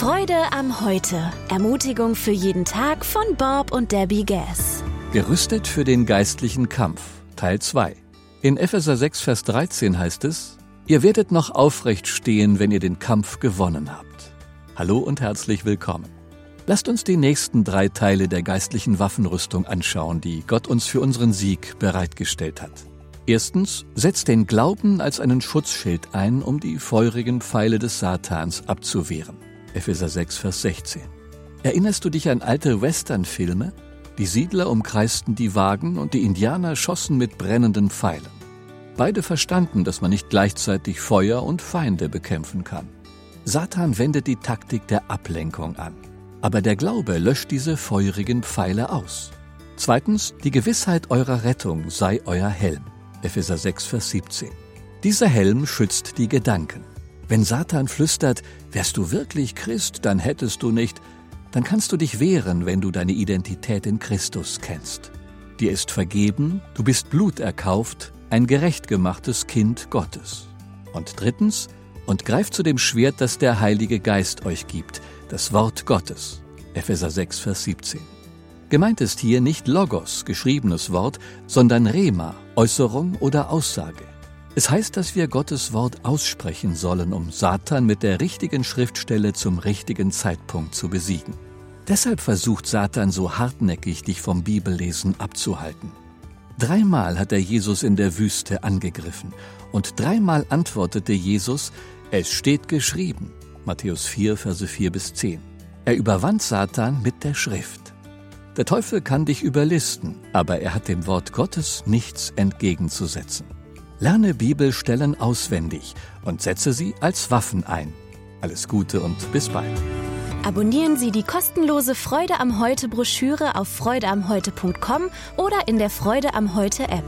Freude am Heute. Ermutigung für jeden Tag von Bob und Debbie Gass. Gerüstet für den geistlichen Kampf. Teil 2. In Epheser 6, Vers 13 heißt es, Ihr werdet noch aufrecht stehen, wenn ihr den Kampf gewonnen habt. Hallo und herzlich willkommen. Lasst uns die nächsten drei Teile der geistlichen Waffenrüstung anschauen, die Gott uns für unseren Sieg bereitgestellt hat. Erstens, setzt den Glauben als einen Schutzschild ein, um die feurigen Pfeile des Satans abzuwehren. Epheser 6, Vers 16. Erinnerst du dich an alte Westernfilme? Die Siedler umkreisten die Wagen und die Indianer schossen mit brennenden Pfeilen. Beide verstanden, dass man nicht gleichzeitig Feuer und Feinde bekämpfen kann. Satan wendet die Taktik der Ablenkung an. Aber der Glaube löscht diese feurigen Pfeile aus. Zweitens, die Gewissheit eurer Rettung sei euer Helm. Epheser 6, Vers 17. Dieser Helm schützt die Gedanken. Wenn Satan flüstert, wärst du wirklich Christ, dann hättest du nicht, dann kannst du dich wehren, wenn du deine Identität in Christus kennst. Dir ist vergeben, du bist bluterkauft, ein gerecht gemachtes Kind Gottes. Und drittens, und greift zu dem Schwert, das der Heilige Geist euch gibt, das Wort Gottes. Epheser 6, Vers 17. Gemeint ist hier nicht Logos, geschriebenes Wort, sondern Rema, Äußerung oder Aussage. Es heißt, dass wir Gottes Wort aussprechen sollen, um Satan mit der richtigen Schriftstelle zum richtigen Zeitpunkt zu besiegen. Deshalb versucht Satan so hartnäckig, dich vom Bibellesen abzuhalten. Dreimal hat er Jesus in der Wüste angegriffen und dreimal antwortete Jesus, es steht geschrieben. Matthäus 4, Verse 4 bis 10. Er überwand Satan mit der Schrift. Der Teufel kann dich überlisten, aber er hat dem Wort Gottes nichts entgegenzusetzen. Lerne Bibelstellen auswendig und setze sie als Waffen ein. Alles Gute und bis bald. Abonnieren Sie die kostenlose Freude am Heute Broschüre auf freudeamheute.com oder in der Freude am Heute App.